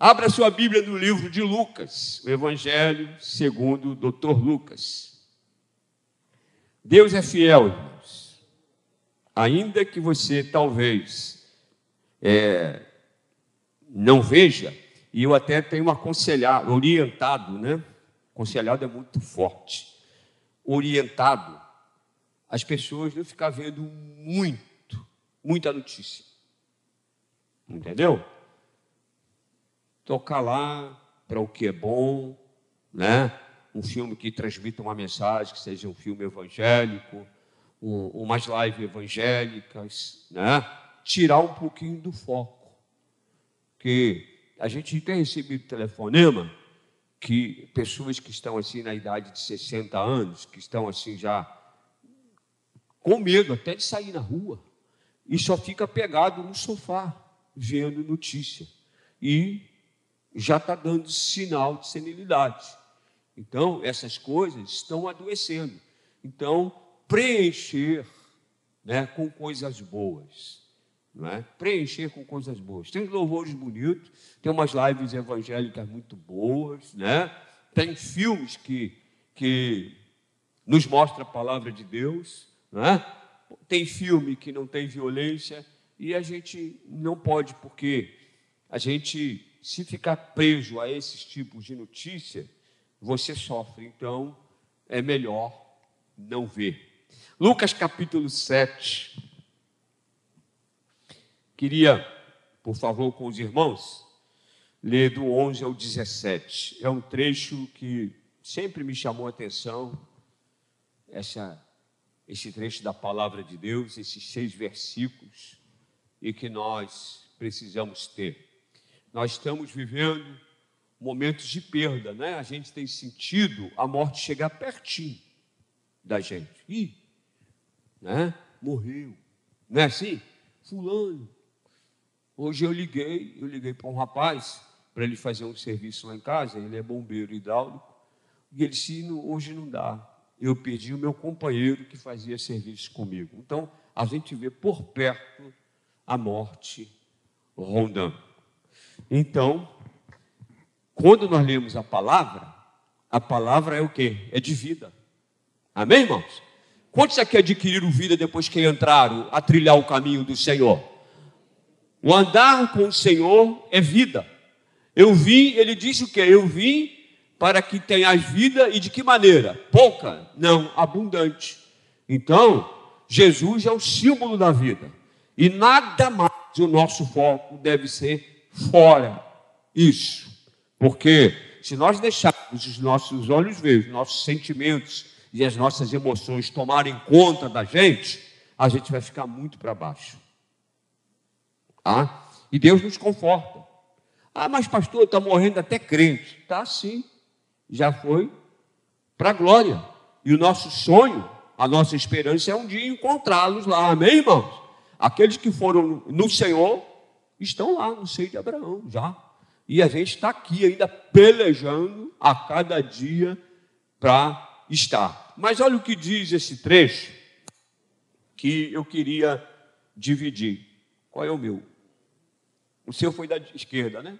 Abra sua Bíblia no livro de Lucas, o Evangelho segundo o Dr. Lucas. Deus é fiel, irmãos. Ainda que você talvez é, não veja, e eu até tenho aconselhado, orientado, né? Aconselhado é muito forte. Orientado as pessoas não ficar vendo muito, muita notícia. Entendeu? Tocar lá para o que é bom, né? Um filme que transmita uma mensagem, que seja um filme evangélico, um, umas lives evangélicas, né? Tirar um pouquinho do foco. Que a gente tem recebido telefonema que pessoas que estão assim na idade de 60 anos, que estão assim já com medo até de sair na rua, e só fica pegado no sofá, vendo notícia. E já está dando sinal de senilidade. Então, essas coisas estão adoecendo. Então, preencher né, com coisas boas. É? Preencher com coisas boas. Tem louvores bonitos, tem umas lives evangélicas muito boas, né? tem filmes que, que nos mostram a palavra de Deus. Não é? Tem filme que não tem violência e a gente não pode, porque a gente, se ficar preso a esses tipos de notícia, você sofre. Então, é melhor não ver. Lucas capítulo 7. Queria, por favor, com os irmãos, ler do 11 ao 17. É um trecho que sempre me chamou a atenção, essa esse trecho da palavra de Deus, esses seis versículos, e que nós precisamos ter. Nós estamos vivendo momentos de perda, né? A gente tem sentido a morte chegar pertinho da gente. Ih, né? Morreu. Não é assim? Fulano. Hoje eu liguei, eu liguei para um rapaz para ele fazer um serviço lá em casa, ele é bombeiro hidráulico, e ele disse, hoje não dá eu perdi o meu companheiro que fazia serviço comigo. Então, a gente vê por perto a morte rondando. Então, quando nós lemos a palavra, a palavra é o quê? É de vida. Amém, irmãos? Quantos aqui adquiriram vida depois que entraram a trilhar o caminho do Senhor? O andar com o Senhor é vida. Eu vim, ele disse o quê? Eu vim para que tenhas vida e de que maneira? Pouca? Não, abundante. Então, Jesus é o símbolo da vida. E nada mais o nosso foco deve ser fora isso. Porque se nós deixarmos os nossos olhos ver, os nossos sentimentos e as nossas emoções tomarem conta da gente, a gente vai ficar muito para baixo. Ah? E Deus nos conforta. Ah, mas pastor, está morrendo até crente. Está sim já foi para a glória. E o nosso sonho, a nossa esperança é um dia encontrá-los lá, amém, irmãos? Aqueles que foram no Senhor estão lá no seio de Abraão, já. E a gente está aqui ainda pelejando a cada dia para estar. Mas olha o que diz esse trecho que eu queria dividir. Qual é o meu? O seu foi da esquerda, né?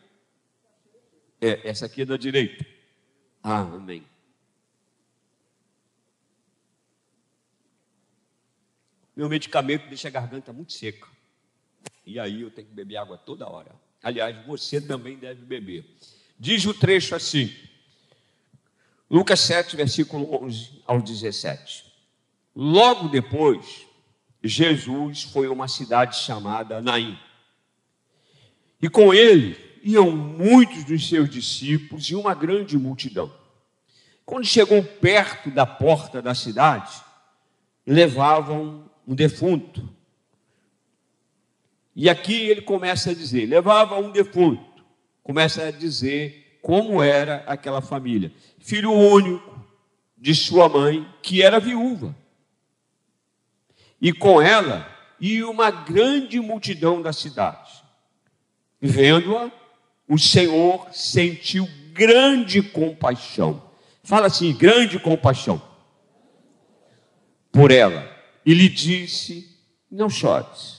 É, essa aqui é da direita. Amém. Meu medicamento deixa a garganta muito seca. E aí eu tenho que beber água toda hora. Aliás, você também deve beber. Diz o trecho assim, Lucas 7, versículo 11 ao 17. Logo depois, Jesus foi a uma cidade chamada Naim. E com ele iam muitos dos seus discípulos e uma grande multidão. Quando chegou perto da porta da cidade, levavam um defunto. E aqui ele começa a dizer: levava um defunto. Começa a dizer como era aquela família. Filho único de sua mãe, que era viúva. E com ela ia uma grande multidão da cidade. Vendo-a, o Senhor sentiu grande compaixão. Fala assim, grande compaixão por ela. E lhe disse: Não chores.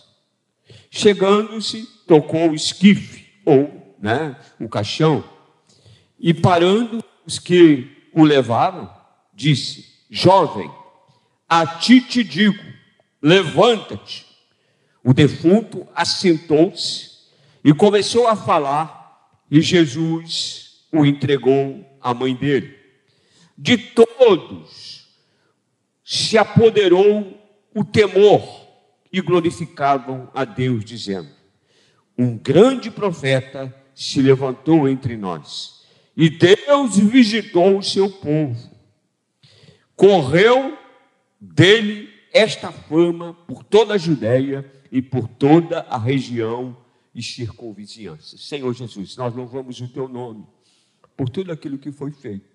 Chegando-se, tocou o esquife, ou né, o caixão, e parando os que o levaram, disse: Jovem, a ti te digo, levanta-te. O defunto assentou-se e começou a falar, e Jesus o entregou à mãe dele. De todos se apoderou o temor e glorificavam a Deus, dizendo: Um grande profeta se levantou entre nós, e Deus visitou o seu povo. Correu dele esta fama por toda a Judéia e por toda a região e circunvizinhança. Senhor Jesus, nós louvamos o teu nome por tudo aquilo que foi feito.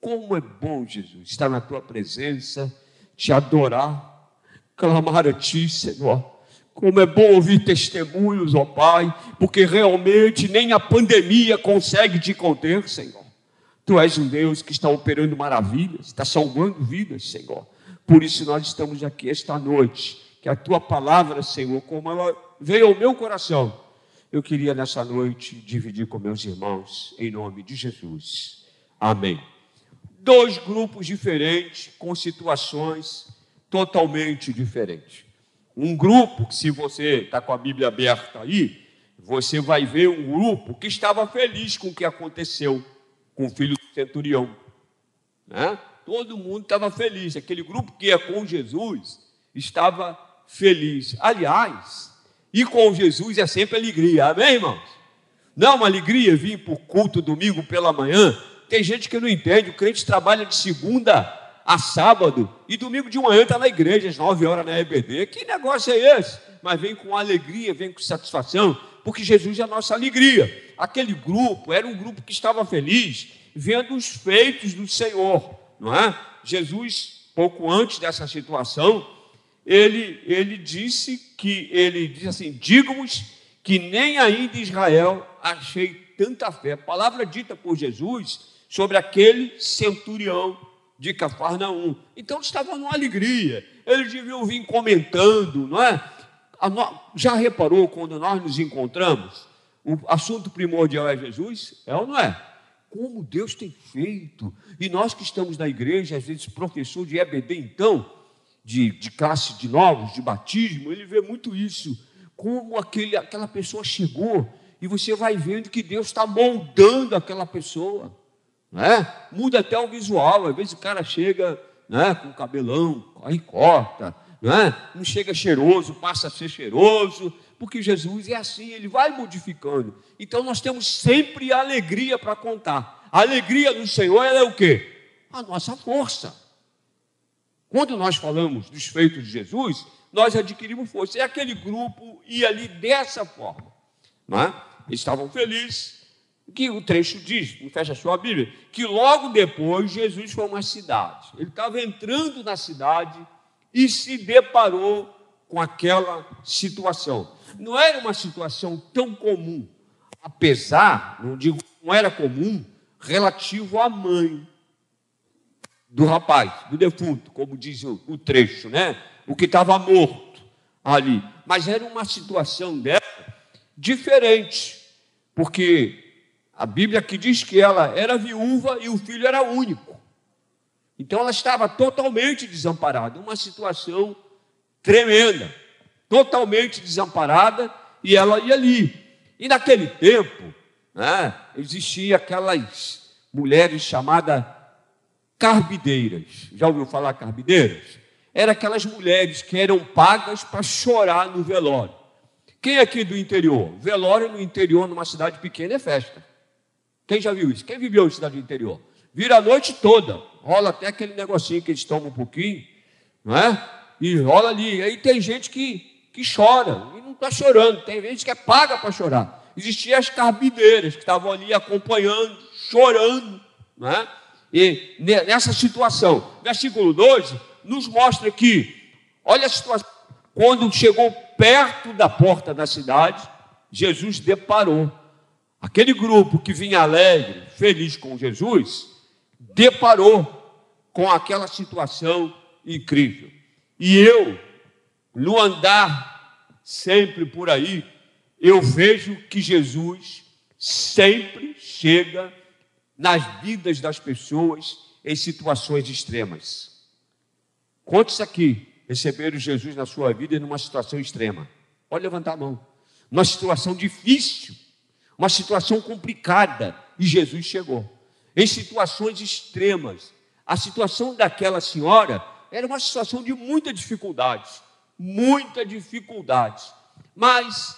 Como é bom, Jesus, estar na tua presença, te adorar, clamar a ti, Senhor. Como é bom ouvir testemunhos, ó Pai, porque realmente nem a pandemia consegue te conter, Senhor. Tu és um Deus que está operando maravilhas, está salvando vidas, Senhor. Por isso nós estamos aqui esta noite. Que a tua palavra, Senhor, como ela veio ao meu coração, eu queria nessa noite dividir com meus irmãos, em nome de Jesus. Amém. Dois grupos diferentes, com situações totalmente diferentes. Um grupo, que se você está com a Bíblia aberta aí, você vai ver um grupo que estava feliz com o que aconteceu com o filho do centurião. Né? Todo mundo estava feliz. Aquele grupo que ia com Jesus estava feliz. Aliás, ir com Jesus é sempre alegria. Amém, irmãos? Não é uma alegria vir para o culto domingo pela manhã. Tem gente que não entende. O crente trabalha de segunda a sábado e domingo de manhã está na igreja, às nove horas na EBD. Que negócio é esse? Mas vem com alegria, vem com satisfação, porque Jesus é a nossa alegria. Aquele grupo era um grupo que estava feliz, vendo os feitos do Senhor, não é? Jesus, pouco antes dessa situação, ele, ele disse que, ele disse assim, digo-vos que nem ainda Israel achei tanta fé. Palavra dita por Jesus sobre aquele centurião de Cafarnaum. Então eles estavam numa alegria, eles deviam vir comentando, não é? Já reparou quando nós nos encontramos? O assunto primordial é Jesus? É ou não é? Como Deus tem feito. E nós que estamos na igreja, às vezes professor de EBD, então, de, de classe de novos, de batismo, ele vê muito isso. Como aquele, aquela pessoa chegou e você vai vendo que Deus está moldando aquela pessoa. Né? Muda até o visual. Às vezes o cara chega né, com cabelão, aí corta, né? não chega cheiroso, passa a ser cheiroso, porque Jesus é assim, ele vai modificando. Então nós temos sempre alegria para contar. A alegria do Senhor é o quê? A nossa força. Quando nós falamos dos feitos de Jesus, nós adquirimos força. E aquele grupo ia ali dessa forma. É? Estavam felizes. Que o trecho diz, não fecha a sua Bíblia, que logo depois Jesus foi a uma cidade. Ele estava entrando na cidade e se deparou com aquela situação. Não era uma situação tão comum, apesar, não digo, não era comum, relativo à mãe do rapaz, do defunto, como diz o, o trecho, né? O que estava morto ali. Mas era uma situação dela diferente, porque a Bíblia aqui diz que ela era viúva e o filho era único. Então ela estava totalmente desamparada, uma situação tremenda, totalmente desamparada, e ela ia ali. E naquele tempo, né, existia aquelas mulheres chamadas carbideiras. Já ouviu falar carbideiras? Eram aquelas mulheres que eram pagas para chorar no velório. Quem é aqui do interior? Velório no interior, numa cidade pequena, é festa. Quem já viu isso? Quem viveu em cidade do interior? Vira a noite toda. Rola até aquele negocinho que eles tomam um pouquinho, não é? E rola ali. Aí tem gente que, que chora e não está chorando. Tem gente que é paga para chorar. Existiam as carbideiras que estavam ali acompanhando, chorando, não é? E nessa situação, versículo 12 nos mostra que, olha a situação, quando chegou perto da porta da cidade, Jesus deparou. Aquele grupo que vinha alegre, feliz com Jesus, deparou com aquela situação incrível. E eu, no andar sempre por aí, eu vejo que Jesus sempre chega nas vidas das pessoas em situações extremas. Quantos aqui receberam Jesus na sua vida numa situação extrema? Pode levantar a mão. Uma situação difícil, uma situação complicada, e Jesus chegou. Em situações extremas. A situação daquela senhora era uma situação de muita dificuldade, muita dificuldade. Mas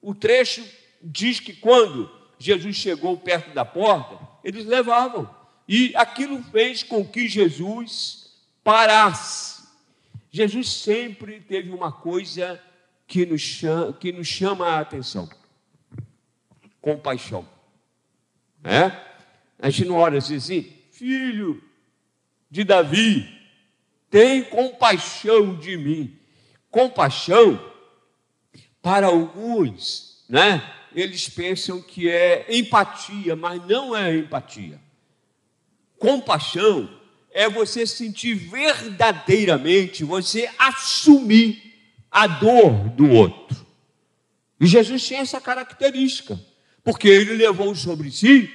o trecho diz que quando Jesus chegou perto da porta, eles levavam. E aquilo fez com que Jesus parasse. Jesus sempre teve uma coisa que nos chama, que nos chama a atenção: compaixão. É? A gente não ora assim, filho de Davi, tem compaixão de mim. Compaixão, para alguns, né? Eles pensam que é empatia, mas não é empatia. Compaixão é você sentir verdadeiramente, você assumir a dor do outro. E Jesus tinha essa característica, porque ele levou sobre si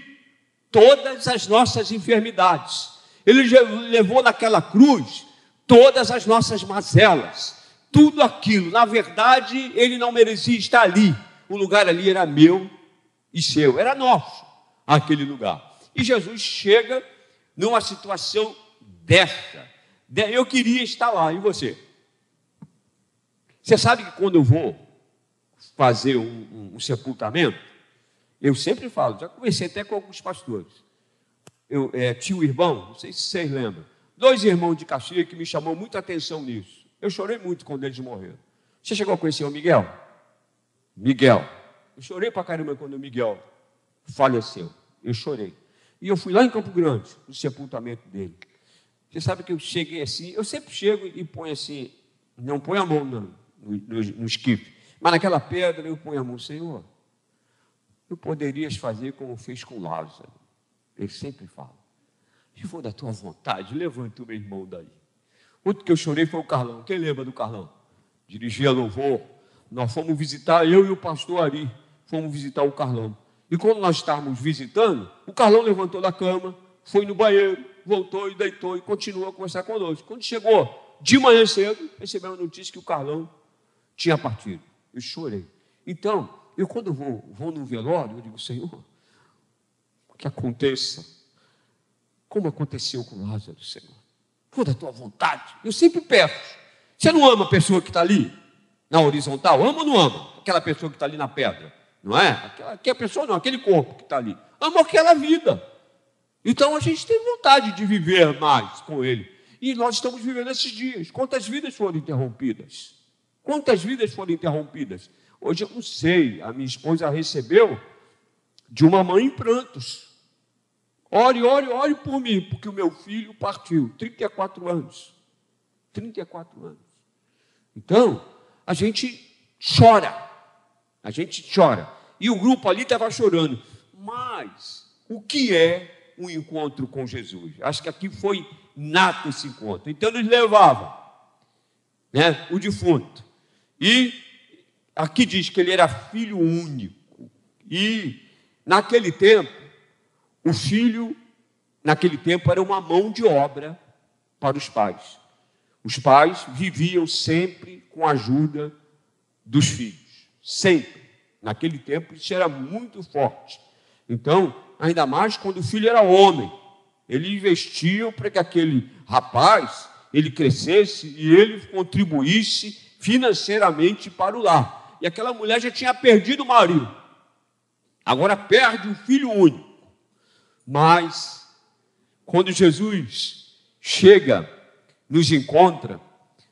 todas as nossas enfermidades. Ele levou naquela cruz todas as nossas mazelas, tudo aquilo. Na verdade, ele não merecia estar ali. O lugar ali era meu e seu, era nosso, aquele lugar. E Jesus chega numa situação dessa. Eu queria estar lá, e você? Você sabe que quando eu vou fazer um, um, um sepultamento, eu sempre falo, já conversei até com alguns pastores. Eu, é, tio irmão, não sei se vocês lembram, dois irmãos de Caxias que me chamou muita atenção nisso. Eu chorei muito quando eles morreram. Você chegou a conhecer o Miguel? Miguel. Eu chorei pra caramba quando o Miguel faleceu. Eu chorei. E eu fui lá em Campo Grande, no sepultamento dele. Você sabe que eu cheguei assim, eu sempre chego e ponho assim, não ponho a mão no, no, no, no esquife, mas naquela pedra eu ponho a mão, Senhor, eu poderias fazer como fez com Lázaro. Ele sempre fala. Se for da tua vontade, levanta o meu irmão daí. Outro que eu chorei foi o Carlão. Quem lembra do Carlão? Dirigia louvor. Nós fomos visitar, eu e o pastor Ari, fomos visitar o Carlão. E quando nós estávamos visitando, o Carlão levantou da cama, foi no banheiro, voltou e deitou e continuou a conversar conosco. Quando chegou de manhã cedo, recebemos a notícia que o Carlão tinha partido. Eu chorei. Então, eu quando vou, vou velório, eu digo, Senhor, que aconteça como aconteceu com Lázaro, Senhor. For da tua vontade. Eu sempre peço. Você não ama a pessoa que está ali, na horizontal? Ama ou não ama? Aquela pessoa que está ali na pedra, não é? Aquela, aquela pessoa não, aquele corpo que está ali. Ama aquela vida. Então a gente tem vontade de viver mais com ele. E nós estamos vivendo esses dias. Quantas vidas foram interrompidas? Quantas vidas foram interrompidas? Hoje eu não sei, a minha esposa recebeu de uma mãe em prantos. Ore, ore, ore por mim, porque o meu filho partiu, 34 anos. 34 anos. Então, a gente chora. A gente chora. E o grupo ali estava chorando. Mas, o que é um encontro com Jesus? Acho que aqui foi nato esse encontro. Então, eles levavam né, o defunto. E aqui diz que ele era filho único. E, naquele tempo, o filho, naquele tempo, era uma mão de obra para os pais. Os pais viviam sempre com a ajuda dos filhos. Sempre. Naquele tempo, isso era muito forte. Então, ainda mais quando o filho era homem. Eles investiam para que aquele rapaz ele crescesse e ele contribuísse financeiramente para o lar. E aquela mulher já tinha perdido o marido. Agora perde o filho único. Mas, quando Jesus chega, nos encontra,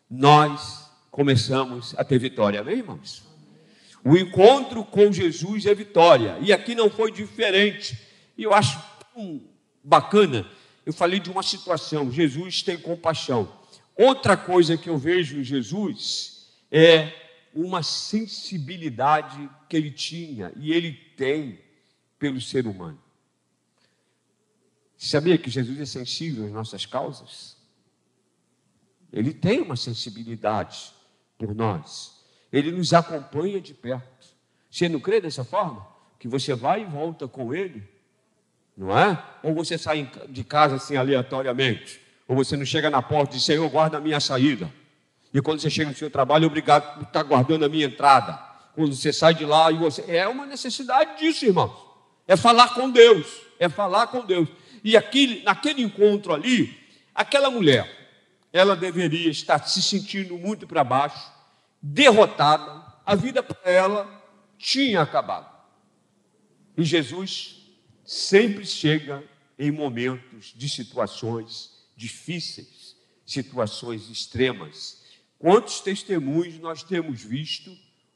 nós começamos a ter vitória, amém, irmãos? O encontro com Jesus é vitória, e aqui não foi diferente. E eu acho tão bacana, eu falei de uma situação, Jesus tem compaixão. Outra coisa que eu vejo em Jesus é uma sensibilidade que ele tinha e ele tem pelo ser humano. Sabia que Jesus é sensível às nossas causas? Ele tem uma sensibilidade por nós. Ele nos acompanha de perto. Você não crê dessa forma? que você vai e volta com ele, não é? Ou você sai de casa assim aleatoriamente, ou você não chega na porta e diz, Senhor, guarda a minha saída. E quando você chega no seu trabalho, obrigado por estar guardando a minha entrada. Quando você sai de lá e você. É uma necessidade disso, irmãos. É falar com Deus. É falar com Deus. E naquele encontro ali, aquela mulher, ela deveria estar se sentindo muito para baixo, derrotada, a vida para ela tinha acabado. E Jesus sempre chega em momentos de situações difíceis, situações extremas. Quantos testemunhos nós temos visto,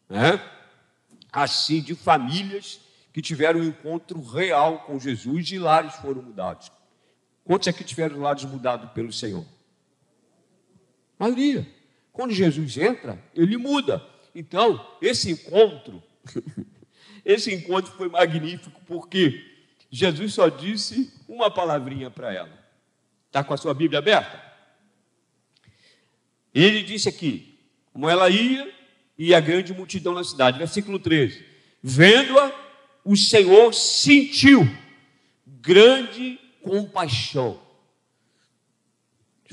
né? assim, de famílias que tiveram um encontro real com Jesus e lares foram mudados. Quantos aqui tiveram lares mudados pelo Senhor? A maioria. Quando Jesus entra, ele muda. Então, esse encontro, esse encontro foi magnífico porque Jesus só disse uma palavrinha para ela. Está com a sua Bíblia aberta? Ele disse aqui, como ela ia, e a grande multidão na cidade. Versículo 13. Vendo-a, o Senhor sentiu grande compaixão.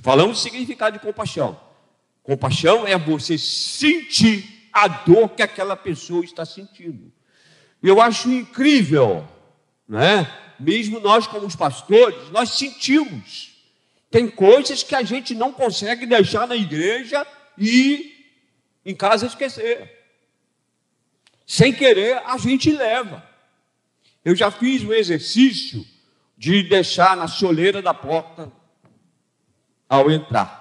Falamos do significado de compaixão. Compaixão é você sentir a dor que aquela pessoa está sentindo. Eu acho incrível, né? Mesmo nós como os pastores, nós sentimos. Tem coisas que a gente não consegue deixar na igreja e em casa esquecer. Sem querer, a gente leva. Eu já fiz o exercício de deixar na soleira da porta ao entrar.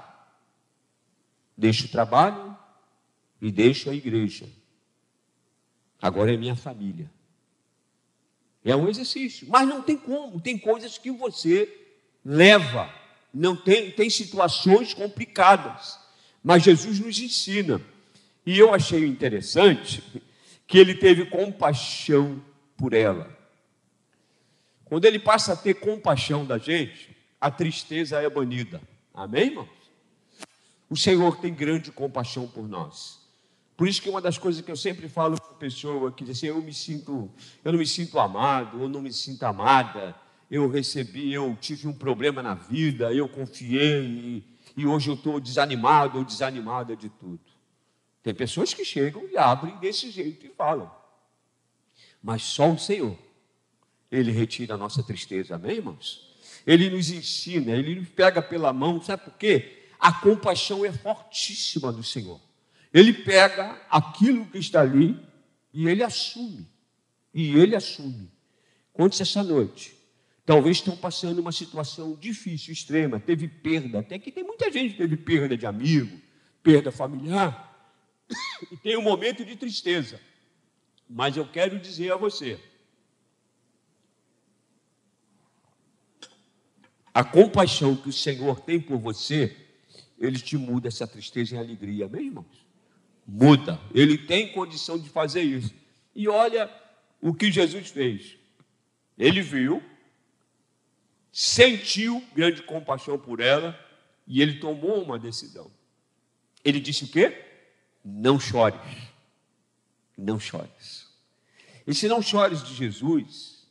Deixo o trabalho e deixo a igreja. Agora é minha família. É um exercício, mas não tem como. Tem coisas que você leva. Não tem, tem situações complicadas. Mas Jesus nos ensina. E eu achei interessante que ele teve compaixão por ela. Quando ele passa a ter compaixão da gente, a tristeza é banida. Amém, irmãos? O Senhor tem grande compaixão por nós. Por isso que uma das coisas que eu sempre falo para a pessoa que diz assim, eu me sinto, eu não me sinto amado, ou não me sinto amada, eu recebi, eu tive um problema na vida, eu confiei e, e hoje eu estou desanimado ou desanimada de tudo. Tem pessoas que chegam e abrem desse jeito e falam. Mas só o Senhor, Ele retira a nossa tristeza, amém, irmãos? Ele nos ensina, Ele nos pega pela mão, sabe por quê? A compaixão é fortíssima do Senhor. Ele pega aquilo que está ali e Ele assume. E Ele assume. Quantos essa noite? Talvez estão passando uma situação difícil, extrema, teve perda, até que tem muita gente que teve perda de amigo, perda familiar e tem um momento de tristeza. Mas eu quero dizer a você: a compaixão que o Senhor tem por você, ele te muda essa tristeza em alegria, amém, irmãos? Muda. Ele tem condição de fazer isso. E olha o que Jesus fez. Ele viu, sentiu grande compaixão por ela e ele tomou uma decisão. Ele disse o quê? não chores. Não chores. Esse não chores de Jesus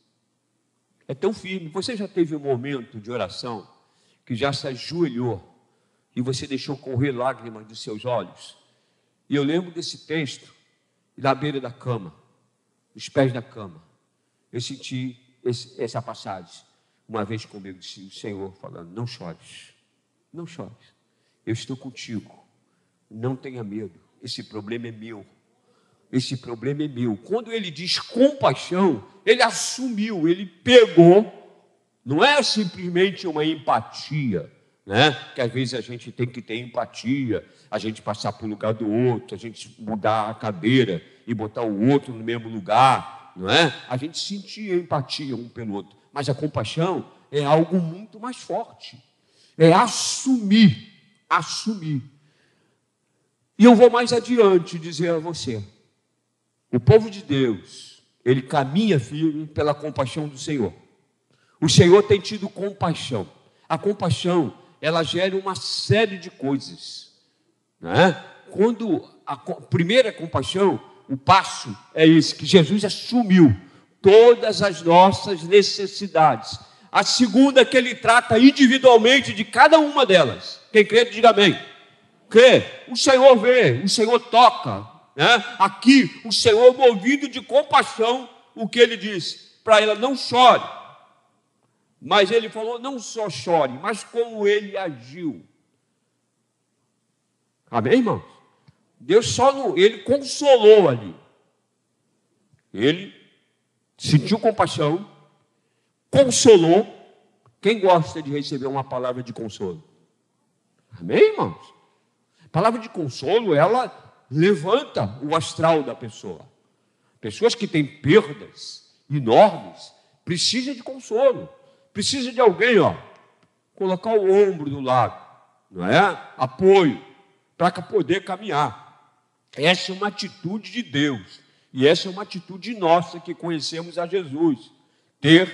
é tão firme. Você já teve um momento de oração que já se ajoelhou e você deixou correr lágrimas dos seus olhos? E eu lembro desse texto na beira da cama, os pés da cama. Eu senti esse, essa passagem uma vez comigo, disse o Senhor falando: Não chores, não chores, eu estou contigo, não tenha medo esse problema é meu. Esse problema é meu. Quando ele diz compaixão, ele assumiu, ele pegou. Não é simplesmente uma empatia, né? Que às vezes a gente tem que ter empatia, a gente passar para o lugar do outro, a gente mudar a cadeira e botar o outro no mesmo lugar, não é? A gente sentir empatia um pelo outro. Mas a compaixão é algo muito mais forte. É assumir, assumir. E eu vou mais adiante dizer a você: o povo de Deus, ele caminha firme pela compaixão do Senhor. O Senhor tem tido compaixão. A compaixão, ela gera uma série de coisas. Né? Quando a primeira compaixão, o passo é esse, que Jesus assumiu todas as nossas necessidades. A segunda, que ele trata individualmente de cada uma delas. Quem crê, diga amém. Crê, o Senhor vê, o Senhor toca. Né? Aqui, o Senhor, movido de compaixão, o que ele disse? Para ela, não chore. Mas ele falou, não só chore, mas como ele agiu. Amém, irmãos? Deus só não, ele consolou ali. Ele sentiu compaixão, consolou. Quem gosta de receber uma palavra de consolo? Amém, irmãos? A palavra de consolo, ela levanta o astral da pessoa. Pessoas que têm perdas enormes precisam de consolo, precisa de alguém, ó, colocar o ombro do lado, não é? Apoio para poder caminhar. Essa é uma atitude de Deus. E essa é uma atitude nossa que conhecemos a Jesus. Ter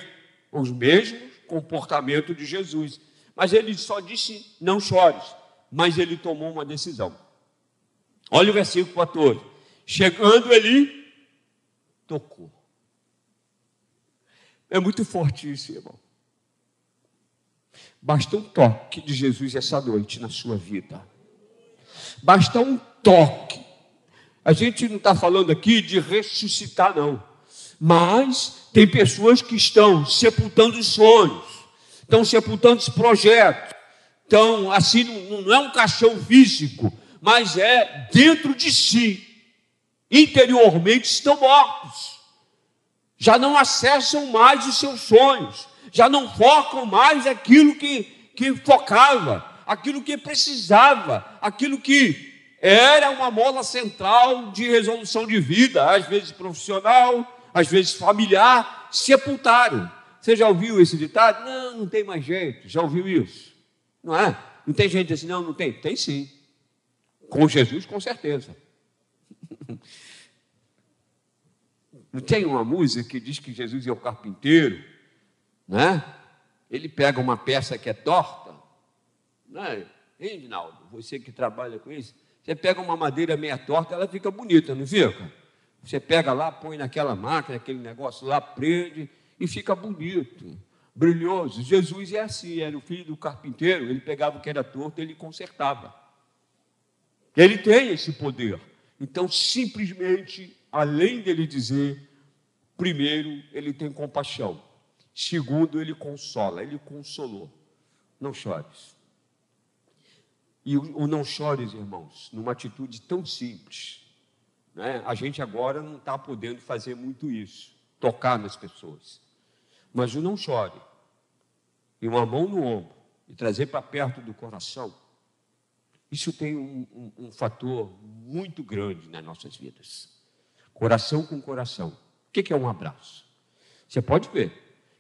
os mesmos comportamentos de Jesus. Mas ele só disse: não chores. Mas ele tomou uma decisão. Olha o versículo 14. Chegando ele, tocou. É muito forte isso, irmão. Basta um toque de Jesus essa noite na sua vida. Basta um toque a gente não está falando aqui de ressuscitar, não. Mas tem pessoas que estão sepultando sonhos, estão sepultando os projetos. Então, assim, não, não é um caixão físico, mas é dentro de si. Interiormente estão mortos. Já não acessam mais os seus sonhos. Já não focam mais aquilo que, que focava, aquilo que precisava, aquilo que era uma mola central de resolução de vida, às vezes profissional, às vezes familiar, sepultaram. Você já ouviu esse ditado? Não, não tem mais jeito. Já ouviu isso? Não é? Não tem gente assim, não, não tem. Tem sim. Com Jesus, com certeza. Não tem uma música que diz que Jesus é o carpinteiro, né? Ele pega uma peça que é torta, né? Hein, Rinaldo, você que trabalha com isso, você pega uma madeira meia torta, ela fica bonita, não fica? Você pega lá, põe naquela máquina, aquele negócio lá, prende e fica bonito, brilhoso. Jesus é assim, era o filho do carpinteiro, ele pegava o que era torto, ele consertava. Ele tem esse poder. Então, simplesmente, além dele dizer, primeiro, ele tem compaixão. Segundo, ele consola, ele consolou. Não chores. E o, não chores, irmãos, numa atitude tão simples. Né? A gente agora não está podendo fazer muito isso, tocar nas pessoas. Mas o não chore, e uma mão no ombro, e trazer para perto do coração, isso tem um, um, um fator muito grande nas nossas vidas. Coração com coração. O que é um abraço? Você pode ver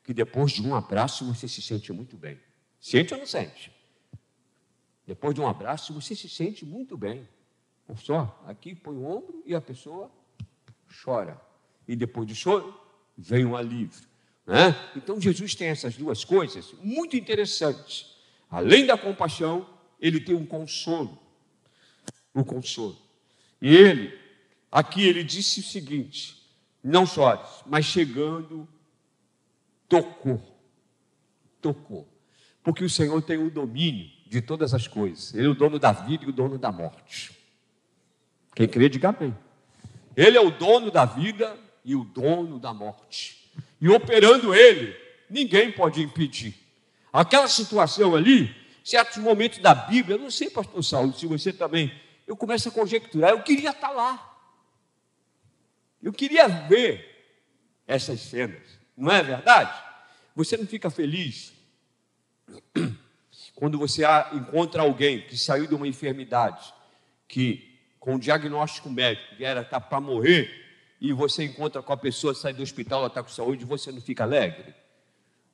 que depois de um abraço você se sente muito bem. Sente ou não sente? Depois de um abraço, você se sente muito bem. Só, aqui põe o ombro e a pessoa chora. E depois do choro, vem um alívio. Né? Então, Jesus tem essas duas coisas muito interessantes. Além da compaixão, ele tem um consolo. O um consolo. E ele, aqui ele disse o seguinte: não chores, mas chegando, tocou. Tocou. Porque o Senhor tem o domínio de todas as coisas. Ele é o dono da vida e o dono da morte. Quem crê, diga amém. Ele é o dono da vida e o dono da morte. E operando ele, ninguém pode impedir. Aquela situação ali, certos momentos da Bíblia, eu não sei, pastor Saulo, se você também, eu começo a conjecturar, eu queria estar lá. Eu queria ver essas cenas, não é verdade? Você não fica feliz quando você encontra alguém que saiu de uma enfermidade, que com um diagnóstico médico, que era tá para morrer, e você encontra com a pessoa, sai do hospital, ela está com saúde, você não fica alegre?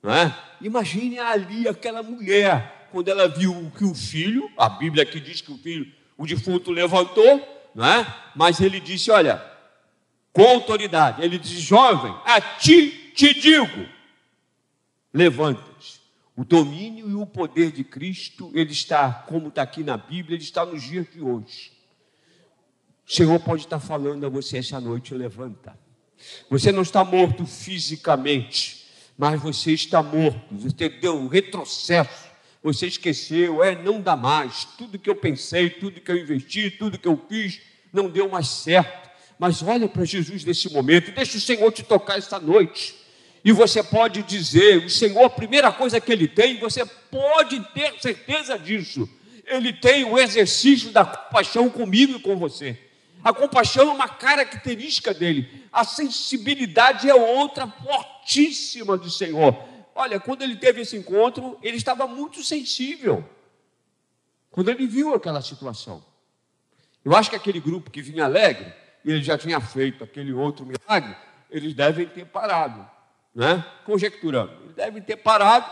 Não é? Imagine ali aquela mulher, quando ela viu que o filho, a Bíblia aqui diz que o filho, o defunto levantou, não é? Mas ele disse: Olha, com autoridade, ele disse: Jovem, a ti te digo, levanta-te. O domínio e o poder de Cristo, ele está, como está aqui na Bíblia, ele está nos dias de hoje. O Senhor pode estar falando a você essa noite, levanta. Você não está morto fisicamente, mas você está morto. Você deu um retrocesso. Você esqueceu, é, não dá mais. Tudo que eu pensei, tudo que eu investi, tudo que eu fiz, não deu mais certo. Mas olha para Jesus nesse momento, deixa o Senhor te tocar esta noite. E você pode dizer, o Senhor, a primeira coisa que Ele tem, você pode ter certeza disso. Ele tem o exercício da compaixão comigo e com você. A compaixão é uma característica dele. A sensibilidade é outra fortíssima do Senhor. Olha, quando ele teve esse encontro, ele estava muito sensível. Quando ele viu aquela situação. Eu acho que aquele grupo que vinha alegre, ele já tinha feito aquele outro milagre, eles devem ter parado, né? conjecturando. Eles devem ter parado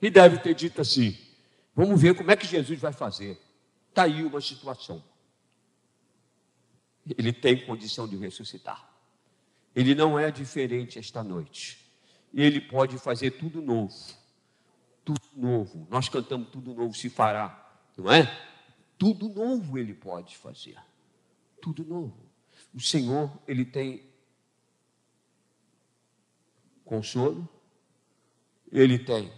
e devem ter dito assim: vamos ver como é que Jesus vai fazer. Está aí uma situação. Ele tem condição de ressuscitar. Ele não é diferente esta noite. Ele pode fazer tudo novo. Tudo novo. Nós cantamos tudo novo se fará, não é? Tudo novo ele pode fazer. Tudo novo. O Senhor, ele tem consolo, ele tem,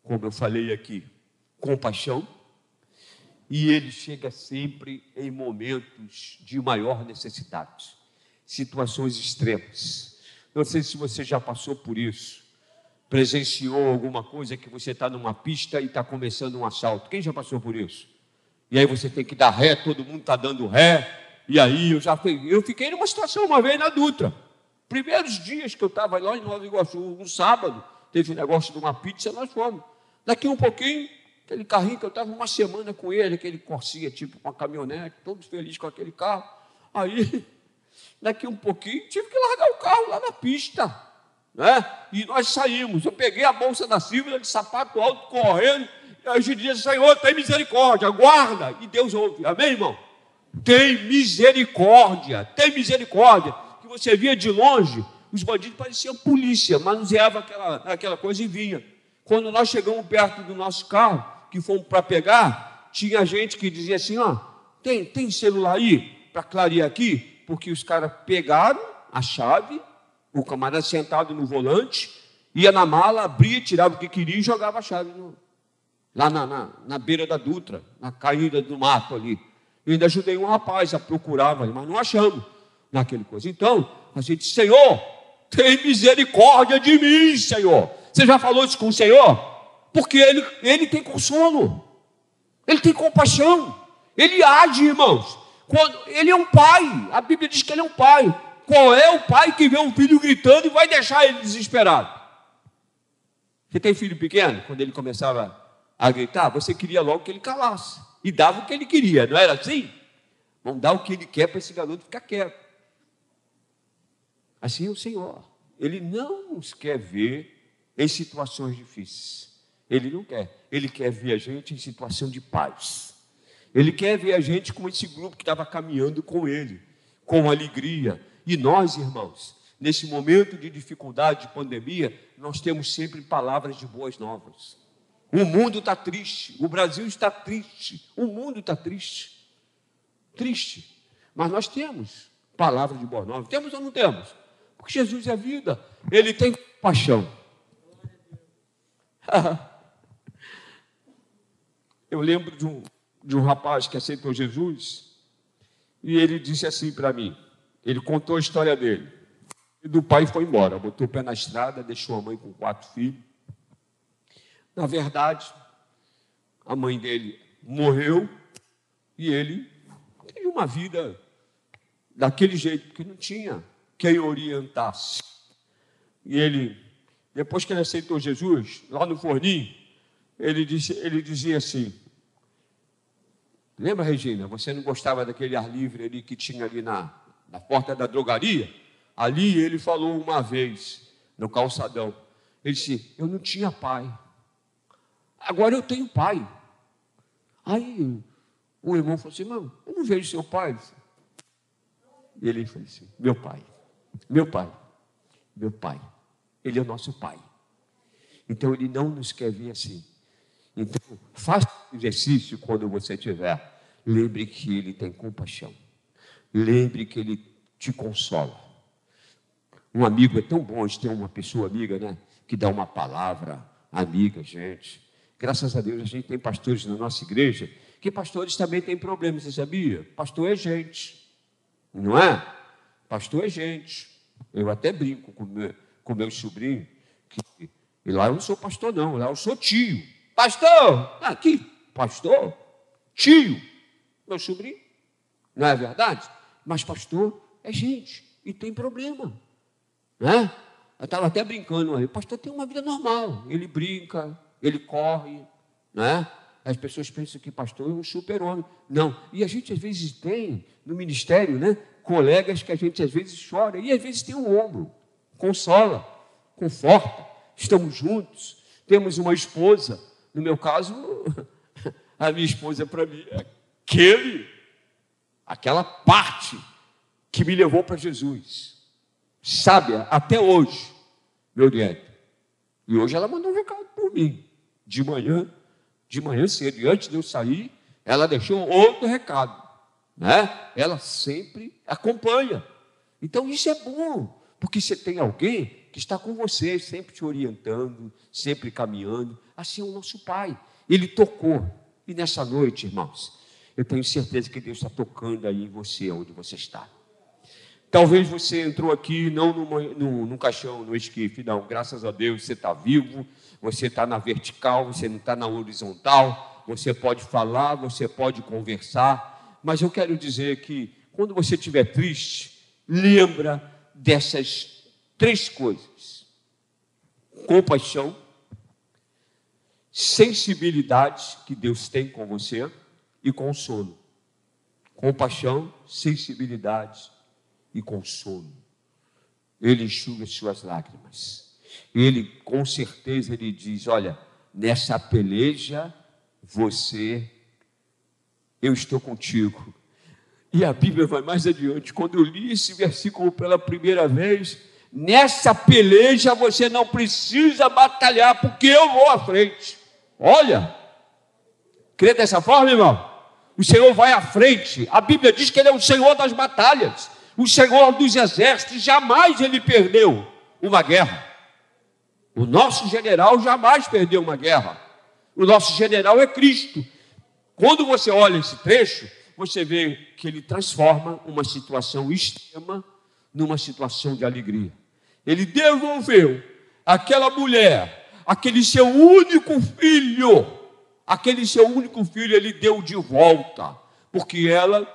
como eu falei aqui, compaixão e ele chega sempre em momentos de maior necessidade, situações extremas. Não sei se você já passou por isso, presenciou alguma coisa que você está numa pista e está começando um assalto. Quem já passou por isso? E aí você tem que dar ré, todo mundo está dando ré. E aí eu já eu fiquei numa situação uma vez na Dutra. Primeiros dias que eu estava lá em Nova Iguaçu, no sábado, teve um negócio de uma pizza, nós fomos. Daqui um pouquinho, Aquele carrinho que eu estava uma semana com ele, aquele Corsia, tipo uma caminhonete, todo feliz com aquele carro. Aí, daqui um pouquinho, tive que largar o carro lá na pista. Né? E nós saímos. Eu peguei a bolsa da Silvia de sapato alto, correndo. E a gente dizia, Senhor, tem misericórdia, guarda. E Deus ouve. Amém, irmão? Tem misericórdia, tem misericórdia. Você via de longe, os bandidos pareciam polícia, manuseava aquela, aquela coisa e vinha. Quando nós chegamos perto do nosso carro, que fomos para pegar, tinha gente que dizia assim: ó, tem, tem celular aí para clarear aqui? Porque os caras pegaram a chave, o camarada sentado no volante, ia na mala, abria, tirava o que queria e jogava a chave no, lá na, na, na, beira da Dutra, na caída do mato ali. Eu ainda ajudei um rapaz a procurar, mas não achamos naquele coisa. Então, a gente, Senhor, tem misericórdia de mim, Senhor. Você já falou isso com o Senhor? porque ele, ele tem consolo, ele tem compaixão, ele age, irmãos. Quando, ele é um pai, a Bíblia diz que ele é um pai. Qual é o pai que vê um filho gritando e vai deixar ele desesperado? Você tem filho pequeno? Quando ele começava a gritar, você queria logo que ele calasse e dava o que ele queria, não era assim? Vamos dar o que ele quer para esse garoto ficar quieto. Assim é o Senhor. Ele não nos quer ver em situações difíceis. Ele não quer. Ele quer ver a gente em situação de paz. Ele quer ver a gente como esse grupo que estava caminhando com ele, com alegria. E nós, irmãos, nesse momento de dificuldade, de pandemia, nós temos sempre palavras de boas novas. O mundo está triste, o Brasil está triste, o mundo está triste. Triste. Mas nós temos palavras de boas novas. Temos ou não temos? Porque Jesus é vida, ele tem paixão. Eu lembro de um, de um rapaz que aceitou Jesus e ele disse assim para mim: ele contou a história dele. E do pai foi embora, botou o pé na estrada, deixou a mãe com quatro filhos. Na verdade, a mãe dele morreu e ele teve uma vida daquele jeito, porque não tinha quem orientasse. E ele, depois que ele aceitou Jesus, lá no forninho, ele, disse, ele dizia assim: Lembra, Regina? Você não gostava daquele ar livre ali que tinha ali na, na porta da drogaria? Ali ele falou uma vez, no calçadão. Ele disse: Eu não tinha pai. Agora eu tenho pai. Aí o irmão falou assim: Mano, eu não vejo seu pai. E ele falou assim: Meu pai, meu pai, meu pai. Ele é o nosso pai. Então ele não nos quer ver assim. Então, faça exercício quando você tiver. Lembre que Ele tem compaixão. Lembre que Ele te consola. Um amigo é tão bom de ter uma pessoa amiga, né? Que dá uma palavra amiga, gente. Graças a Deus a gente tem pastores na nossa igreja, que pastores também têm problemas, você sabia? Pastor é gente, não é? Pastor é gente. Eu até brinco com meu, com meu sobrinho, que e lá eu não sou pastor, não, lá eu sou tio. Pastor! Aqui, pastor, tio, meu sobrinho. Não é verdade? Mas pastor é gente e tem problema. Né? Eu estava até brincando aí, o pastor tem uma vida normal, ele brinca, ele corre, né? As pessoas pensam que pastor é um super-homem. Não. E a gente às vezes tem no ministério, né? Colegas que a gente às vezes chora e às vezes tem um ombro, consola, conforta, estamos juntos, temos uma esposa. No meu caso, a minha esposa para mim é aquele, aquela parte que me levou para Jesus. Sábia até hoje, meu neto. E hoje ela mandou um recado por mim. De manhã, de manhã cedo, e antes de eu sair, ela deixou outro recado. Né? Ela sempre acompanha. Então isso é bom, porque você tem alguém que está com você, sempre te orientando, sempre caminhando. Assim é o nosso Pai. Ele tocou. E nessa noite, irmãos, eu tenho certeza que Deus está tocando aí em você, onde você está. Talvez você entrou aqui não numa, num, num caixão, no esquife, não. Graças a Deus você está vivo, você está na vertical, você não está na horizontal. Você pode falar, você pode conversar. Mas eu quero dizer que quando você estiver triste, lembra dessas três coisas: compaixão, sensibilidade que Deus tem com você e consolo. Compaixão, sensibilidade e consolo. Ele enxuga as suas lágrimas. Ele, com certeza, ele diz: Olha, nessa peleja, você, eu estou contigo. E a Bíblia vai mais adiante. Quando eu li esse versículo pela primeira vez, nessa peleja você não precisa batalhar, porque eu vou à frente. Olha, crê dessa forma, irmão? O Senhor vai à frente. A Bíblia diz que Ele é o Senhor das batalhas o Senhor dos exércitos jamais ele perdeu uma guerra. O nosso general jamais perdeu uma guerra. O nosso general é Cristo. Quando você olha esse trecho, você vê que ele transforma uma situação extrema numa situação de alegria. Ele devolveu aquela mulher, aquele seu único filho, aquele seu único filho, ele deu de volta, porque ela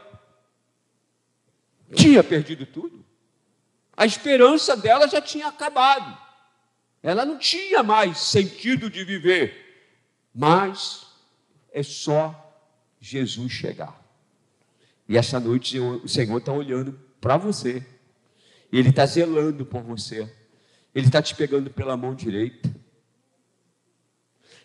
tinha perdido tudo. A esperança dela já tinha acabado. Ela não tinha mais sentido de viver. Mas é só Jesus chegar. E essa noite o Senhor está olhando para você. Ele está zelando por você. Ele está te pegando pela mão direita.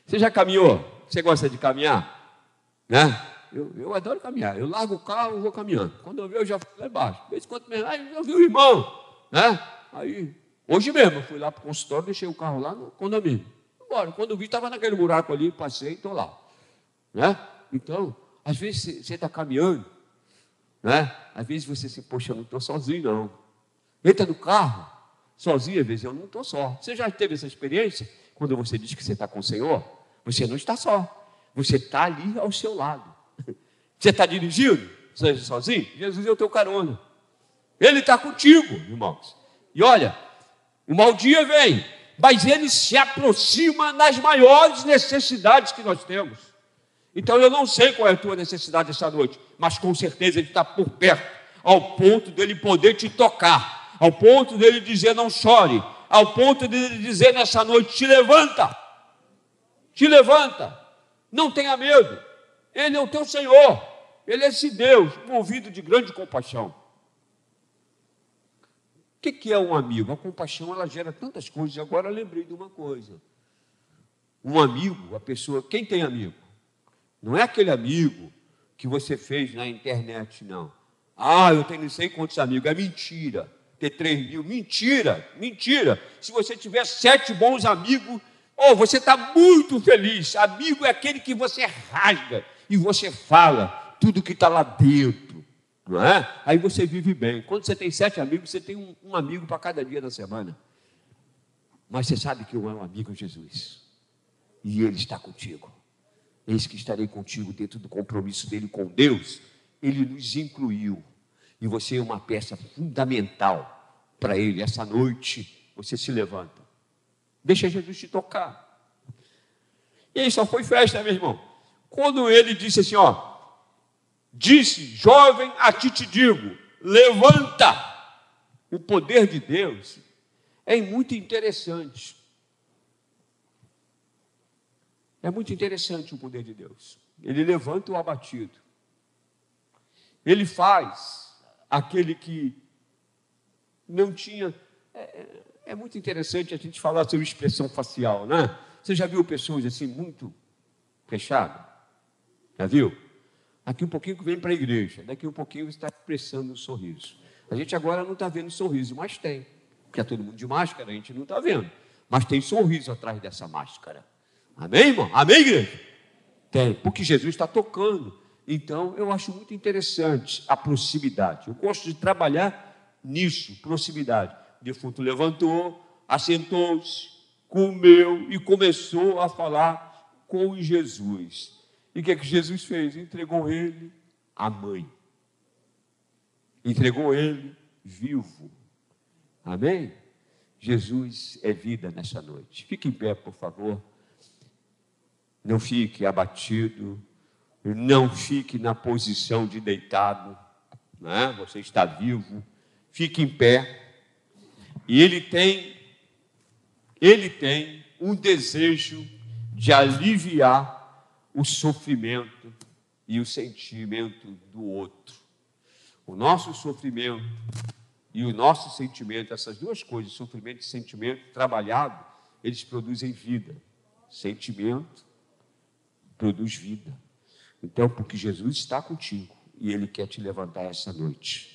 Você já caminhou? Você gosta de caminhar? Né? Eu, eu adoro caminhar. Eu largo o carro e vou caminhando. Quando eu vejo, eu já fui lá embaixo. De vez em quando, eu vi o irmão. Né? Aí, hoje mesmo, eu fui lá para o consultório, deixei o carro lá no condomínio. Embora, quando eu vi, estava naquele buraco ali, passei e estou lá. Né? Então, às vezes você está caminhando, né? às vezes você se, poxa, eu não estou sozinho, não. Entra no carro, sozinho, às vezes eu não estou só. Você já teve essa experiência? Quando você diz que você está com o Senhor, você não está só. Você está ali ao seu lado. Você está dirigindo? Seja sozinho? Jesus é o teu carona. Ele está contigo, irmãos. E olha, o mau dia vem, mas ele se aproxima nas maiores necessidades que nós temos. Então eu não sei qual é a tua necessidade essa noite, mas com certeza ele está por perto, ao ponto dele poder te tocar, ao ponto dele dizer não chore, ao ponto dele dizer nessa noite: te levanta, te levanta, não tenha medo. Ele é o teu Senhor, Ele é esse Deus, movido de grande compaixão. O que, é um amigo? A compaixão ela gera tantas coisas. Agora lembrei de uma coisa. Um amigo, a pessoa, quem tem amigo? Não é aquele amigo que você fez na internet, não. Ah, eu tenho não sei quantos amigos. É mentira. Ter três mil. Mentira, mentira. Se você tiver sete bons amigos, oh, você está muito feliz. Amigo é aquele que você rasga, e você fala tudo que está lá dentro. Não é? Aí você vive bem. Quando você tem sete amigos, você tem um, um amigo para cada dia da semana. Mas você sabe que o um amigo é Jesus. E Ele está contigo. Eis que estarei contigo dentro do compromisso dele com Deus. Ele nos incluiu. E você é uma peça fundamental para Ele. Essa noite você se levanta. Deixa Jesus te tocar. E aí só foi festa, meu irmão. Quando ele disse assim, ó, disse, jovem, a ti te digo, levanta. O poder de Deus é muito interessante. É muito interessante o poder de Deus. Ele levanta o abatido. Ele faz aquele que não tinha. É, é, é muito interessante a gente falar sobre expressão facial, né? Você já viu pessoas assim muito fechadas? Já viu? Daqui um pouquinho que vem para a igreja, daqui um pouquinho está expressando um sorriso. A gente agora não está vendo sorriso, mas tem. Porque é todo mundo de máscara, a gente não está vendo. Mas tem sorriso atrás dessa máscara. Amém, irmão? Amém, igreja? Tem, porque Jesus está tocando. Então, eu acho muito interessante a proximidade. Eu gosto de trabalhar nisso, proximidade. O defunto levantou, assentou-se, comeu e começou a falar com Jesus. E o que é que Jesus fez? Entregou ele à mãe. Entregou ele vivo. Amém? Jesus é vida nessa noite. Fique em pé, por favor. Não fique abatido. Não fique na posição de deitado. Né? Você está vivo. Fique em pé. E ele tem, ele tem um desejo de aliviar o sofrimento e o sentimento do outro. O nosso sofrimento e o nosso sentimento, essas duas coisas, sofrimento e sentimento trabalhado, eles produzem vida. Sentimento produz vida. Então, porque Jesus está contigo e Ele quer te levantar essa noite.